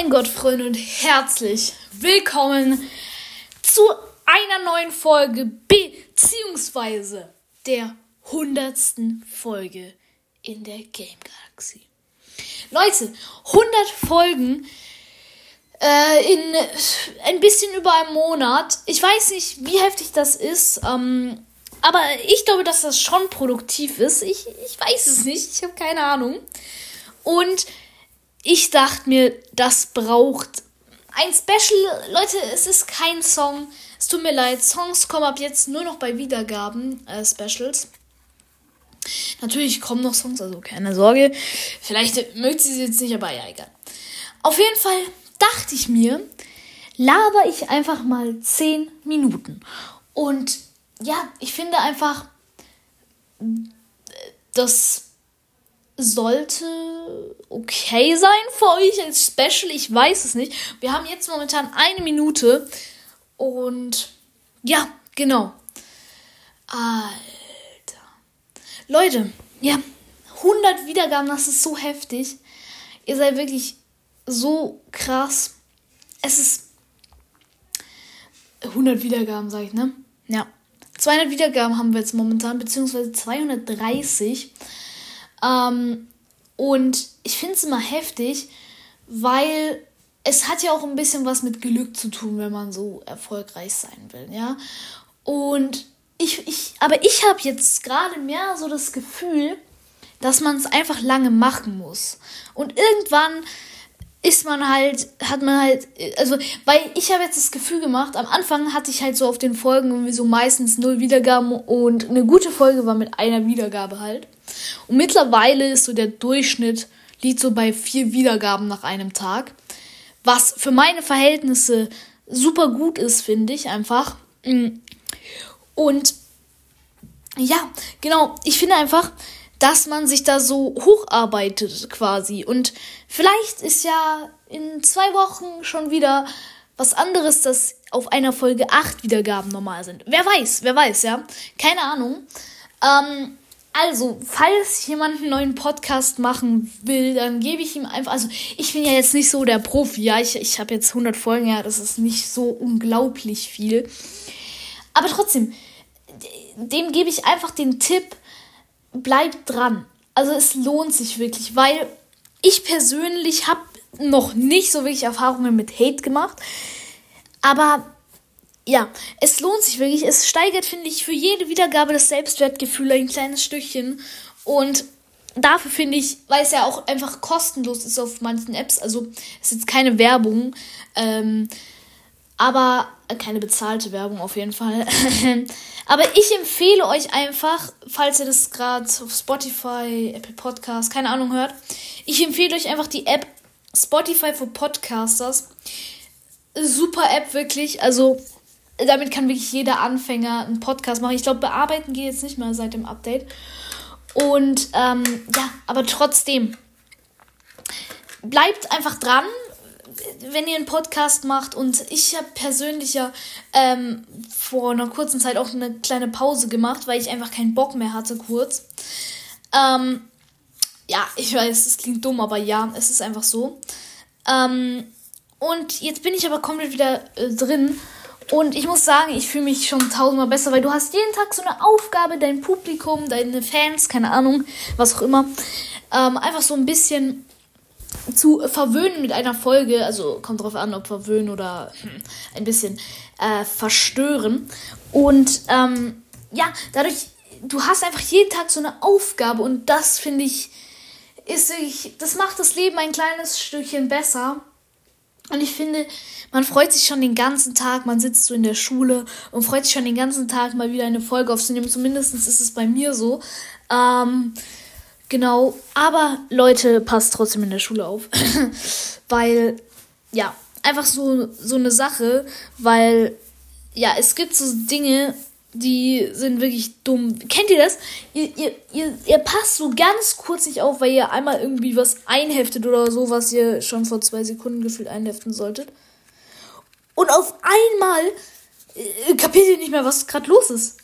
mein Gott, Freunde, und herzlich willkommen zu einer neuen Folge, beziehungsweise der hundertsten Folge in der Game Galaxy. Leute, 100 Folgen äh, in ein bisschen über einem Monat. Ich weiß nicht, wie heftig das ist, ähm, aber ich glaube, dass das schon produktiv ist. Ich, ich weiß es nicht, ich habe keine Ahnung. Und ich dachte mir, das braucht ein Special. Leute, es ist kein Song. Es tut mir leid. Songs kommen ab jetzt nur noch bei Wiedergaben, äh, Specials. Natürlich kommen noch Songs, also keine Sorge. Vielleicht mögt sie sie jetzt nicht, aber ja, egal. Auf jeden Fall dachte ich mir, laber ich einfach mal 10 Minuten. Und ja, ich finde einfach, das sollte okay sein für euch als Special. Ich weiß es nicht. Wir haben jetzt momentan eine Minute. Und ja, genau. Alter. Leute, ja, 100 Wiedergaben, das ist so heftig. Ihr seid wirklich so krass. Es ist 100 Wiedergaben, sag ich, ne? Ja. 200 Wiedergaben haben wir jetzt momentan, beziehungsweise 230. Ähm, und ich finde es immer heftig, weil es hat ja auch ein bisschen was mit Glück zu tun, wenn man so erfolgreich sein will, ja. Und ich, ich, aber ich habe jetzt gerade mehr so das Gefühl, dass man es einfach lange machen muss. Und irgendwann ist man halt, hat man halt, also, weil ich habe jetzt das Gefühl gemacht, am Anfang hatte ich halt so auf den Folgen irgendwie so meistens null Wiedergaben und eine gute Folge war mit einer Wiedergabe halt. Und mittlerweile ist so der Durchschnitt, liegt so bei vier Wiedergaben nach einem Tag. Was für meine Verhältnisse super gut ist, finde ich einfach. Mm. Und ja, genau, ich finde einfach, dass man sich da so hocharbeitet quasi. Und vielleicht ist ja in zwei Wochen schon wieder was anderes, dass auf einer Folge acht Wiedergaben normal sind. Wer weiß, wer weiß, ja. Keine Ahnung. Ähm, also, falls jemand einen neuen Podcast machen will, dann gebe ich ihm einfach. Also, ich bin ja jetzt nicht so der Profi, ja. Ich, ich habe jetzt 100 Folgen, ja. Das ist nicht so unglaublich viel. Aber trotzdem, dem gebe ich einfach den Tipp, bleibt dran. Also es lohnt sich wirklich, weil ich persönlich habe noch nicht so wirklich Erfahrungen mit Hate gemacht. Aber ja, es lohnt sich wirklich. Es steigert, finde ich, für jede Wiedergabe das Selbstwertgefühl ein kleines Stückchen. Und dafür finde ich, weil es ja auch einfach kostenlos ist auf manchen Apps, also es ist keine Werbung, ähm, aber keine bezahlte Werbung auf jeden Fall. aber ich empfehle euch einfach, falls ihr das gerade auf Spotify, Apple Podcast, keine Ahnung hört, ich empfehle euch einfach die App Spotify for Podcasters. Super App wirklich, also damit kann wirklich jeder Anfänger einen Podcast machen. Ich glaube, bearbeiten geht jetzt nicht mehr seit dem Update. Und ähm, ja, aber trotzdem, bleibt einfach dran wenn ihr einen Podcast macht und ich habe persönlich ja ähm, vor einer kurzen Zeit auch eine kleine Pause gemacht, weil ich einfach keinen Bock mehr hatte, kurz. Ähm, ja, ich weiß, es klingt dumm, aber ja, es ist einfach so. Ähm, und jetzt bin ich aber komplett wieder äh, drin. Und ich muss sagen, ich fühle mich schon tausendmal besser, weil du hast jeden Tag so eine Aufgabe, dein Publikum, deine Fans, keine Ahnung, was auch immer, ähm, einfach so ein bisschen zu verwöhnen mit einer Folge, also kommt drauf an, ob verwöhnen oder ein bisschen äh, verstören. Und ähm, ja, dadurch, du hast einfach jeden Tag so eine Aufgabe und das finde ich, ist ich, das macht das Leben ein kleines Stückchen besser. Und ich finde, man freut sich schon den ganzen Tag, man sitzt so in der Schule und freut sich schon den ganzen Tag mal wieder eine Folge aufzunehmen. Zumindest ist es bei mir so. Ähm, Genau, aber Leute, passt trotzdem in der Schule auf. weil, ja, einfach so, so eine Sache, weil, ja, es gibt so Dinge, die sind wirklich dumm. Kennt ihr das? Ihr, ihr, ihr, ihr passt so ganz kurz nicht auf, weil ihr einmal irgendwie was einheftet oder so, was ihr schon vor zwei Sekunden gefühlt einheften solltet. Und auf einmal äh, kapiert ihr nicht mehr, was gerade los ist.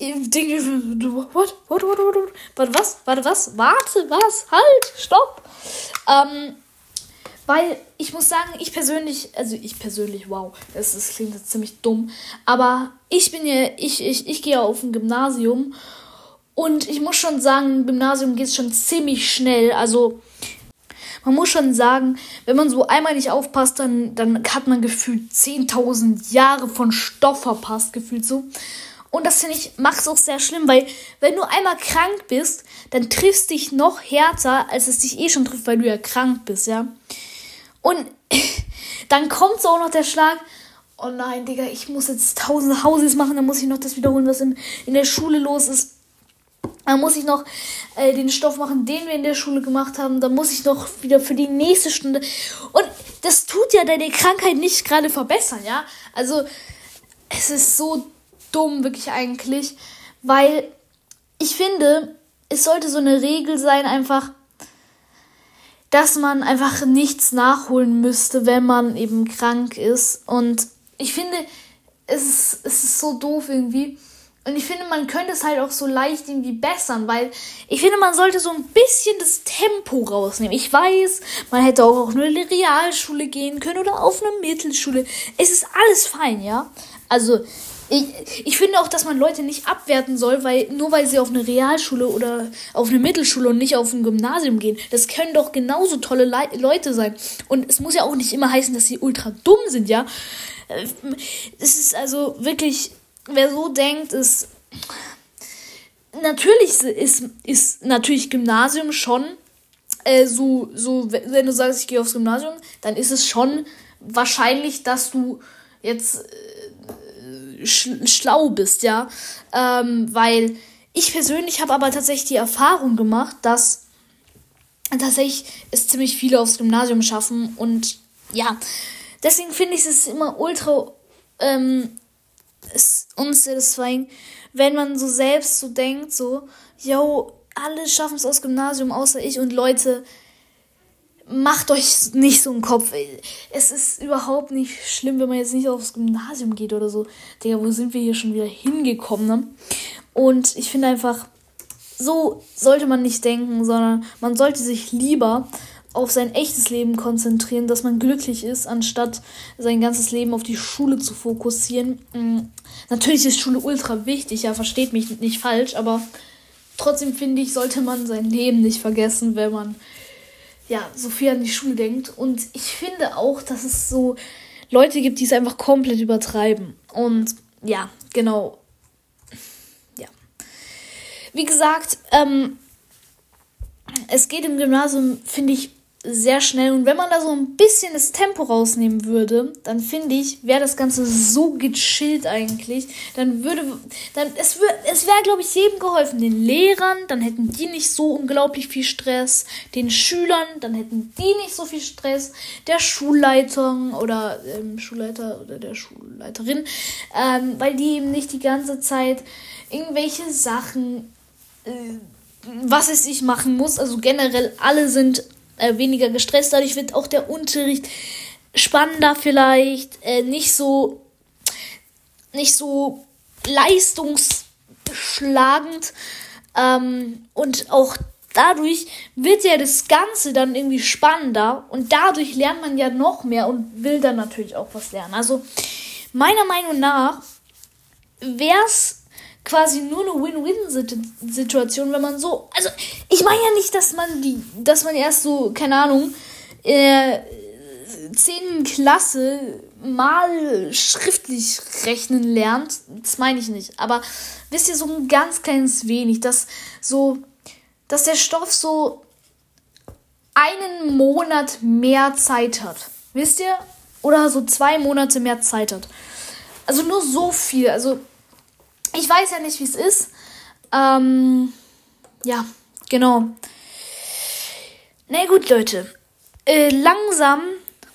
What? What? What? What? Warte, was? Warte, was? Warte, was? Halt! Stopp! Ähm, Weil ich muss sagen, ich persönlich, also ich persönlich, wow, das, das klingt jetzt ziemlich dumm, aber ich bin ja, ich, ich, ich gehe auf ein Gymnasium und ich muss schon sagen, im Gymnasium geht es schon ziemlich schnell. Also man muss schon sagen, wenn man so einmal nicht aufpasst, dann, dann hat man gefühlt 10.000 Jahre von Stoff verpasst, gefühlt so. Und das finde ich, macht es auch sehr schlimm, weil wenn du einmal krank bist, dann triffst dich noch härter, als es dich eh schon trifft, weil du ja krank bist, ja. Und dann kommt so auch noch der Schlag, oh nein, Digga, ich muss jetzt tausende Hauses machen, dann muss ich noch das wiederholen, was in, in der Schule los ist. Dann muss ich noch äh, den Stoff machen, den wir in der Schule gemacht haben. Dann muss ich noch wieder für die nächste Stunde. Und das tut ja deine Krankheit nicht gerade verbessern, ja? Also, es ist so dumm, wirklich eigentlich. Weil ich finde, es sollte so eine Regel sein, einfach, dass man einfach nichts nachholen müsste, wenn man eben krank ist. Und ich finde, es ist, es ist so doof irgendwie. Und ich finde, man könnte es halt auch so leicht irgendwie bessern, weil ich finde, man sollte so ein bisschen das Tempo rausnehmen. Ich weiß, man hätte auch auf eine Realschule gehen können oder auf eine Mittelschule. Es ist alles fein, ja. Also, ich, ich finde auch, dass man Leute nicht abwerten soll, weil nur weil sie auf eine Realschule oder auf eine Mittelschule und nicht auf ein Gymnasium gehen, das können doch genauso tolle Le Leute sein. Und es muss ja auch nicht immer heißen, dass sie ultra dumm sind, ja. Äh, es ist also wirklich wer so denkt, ist. Natürlich ist, ist natürlich Gymnasium schon äh, so, so, wenn du sagst, ich gehe aufs Gymnasium, dann ist es schon wahrscheinlich, dass du jetzt äh, schlau bist, ja. Ähm, weil ich persönlich habe aber tatsächlich die Erfahrung gemacht, dass tatsächlich es ziemlich viele aufs Gymnasium schaffen und ja, deswegen finde ich es immer ultra ähm, unsatisfying, wenn man so selbst so denkt, so, yo, alle schaffen es aus Gymnasium, außer ich und Leute, macht euch nicht so einen Kopf. Es ist überhaupt nicht schlimm, wenn man jetzt nicht aufs Gymnasium geht oder so. Digga, wo sind wir hier schon wieder hingekommen, ne? Und ich finde einfach, so sollte man nicht denken, sondern man sollte sich lieber auf sein echtes Leben konzentrieren, dass man glücklich ist, anstatt sein ganzes Leben auf die Schule zu fokussieren. Mhm. Natürlich ist Schule ultra wichtig, ja, versteht mich nicht falsch, aber trotzdem finde ich, sollte man sein Leben nicht vergessen, wenn man ja so viel an die Schule denkt. Und ich finde auch, dass es so Leute gibt, die es einfach komplett übertreiben. Und ja, genau. Ja. Wie gesagt, ähm, es geht im Gymnasium, finde ich, sehr schnell. Und wenn man da so ein bisschen das Tempo rausnehmen würde, dann finde ich, wäre das Ganze so gechillt eigentlich. Dann würde, dann, es, würde, es wäre, glaube ich, jedem geholfen. Den Lehrern, dann hätten die nicht so unglaublich viel Stress. Den Schülern, dann hätten die nicht so viel Stress. Der Schulleitung oder ähm, Schulleiter oder der Schulleiterin, ähm, weil die eben nicht die ganze Zeit irgendwelche Sachen, äh, was es sich machen muss. Also generell alle sind äh, weniger gestresst. Dadurch wird auch der Unterricht spannender vielleicht, äh, nicht so nicht so leistungsschlagend ähm, und auch dadurch wird ja das Ganze dann irgendwie spannender und dadurch lernt man ja noch mehr und will dann natürlich auch was lernen. Also meiner Meinung nach wäre es quasi nur eine Win-Win-Situation, wenn man so. Also, ich meine ja nicht, dass man die, dass man erst so, keine Ahnung, der 10. Klasse mal schriftlich rechnen lernt. Das meine ich nicht. Aber wisst ihr, so ein ganz kleines wenig, dass so, dass der Stoff so einen Monat mehr Zeit hat. Wisst ihr? Oder so zwei Monate mehr Zeit hat. Also nur so viel. Also ich weiß ja nicht, wie es ist. Ähm, ja, genau. Na gut, Leute. Äh, langsam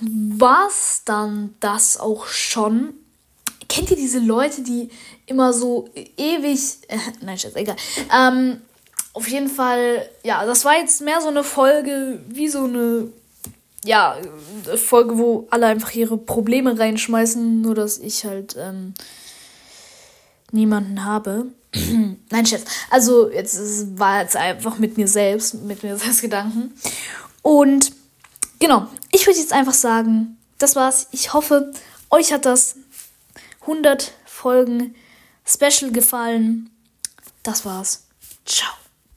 war's dann das auch schon. Kennt ihr diese Leute, die immer so ewig. Äh, nein, Schatz, egal. Ähm, auf jeden Fall, ja, das war jetzt mehr so eine Folge, wie so eine, ja, Folge, wo alle einfach ihre Probleme reinschmeißen, nur dass ich halt, ähm, niemanden habe. Nein, Chef. Also, jetzt war jetzt einfach mit mir selbst, mit mir selbst Gedanken. Und genau, ich würde jetzt einfach sagen, das war's. Ich hoffe, euch hat das 100 Folgen Special gefallen. Das war's. Ciao.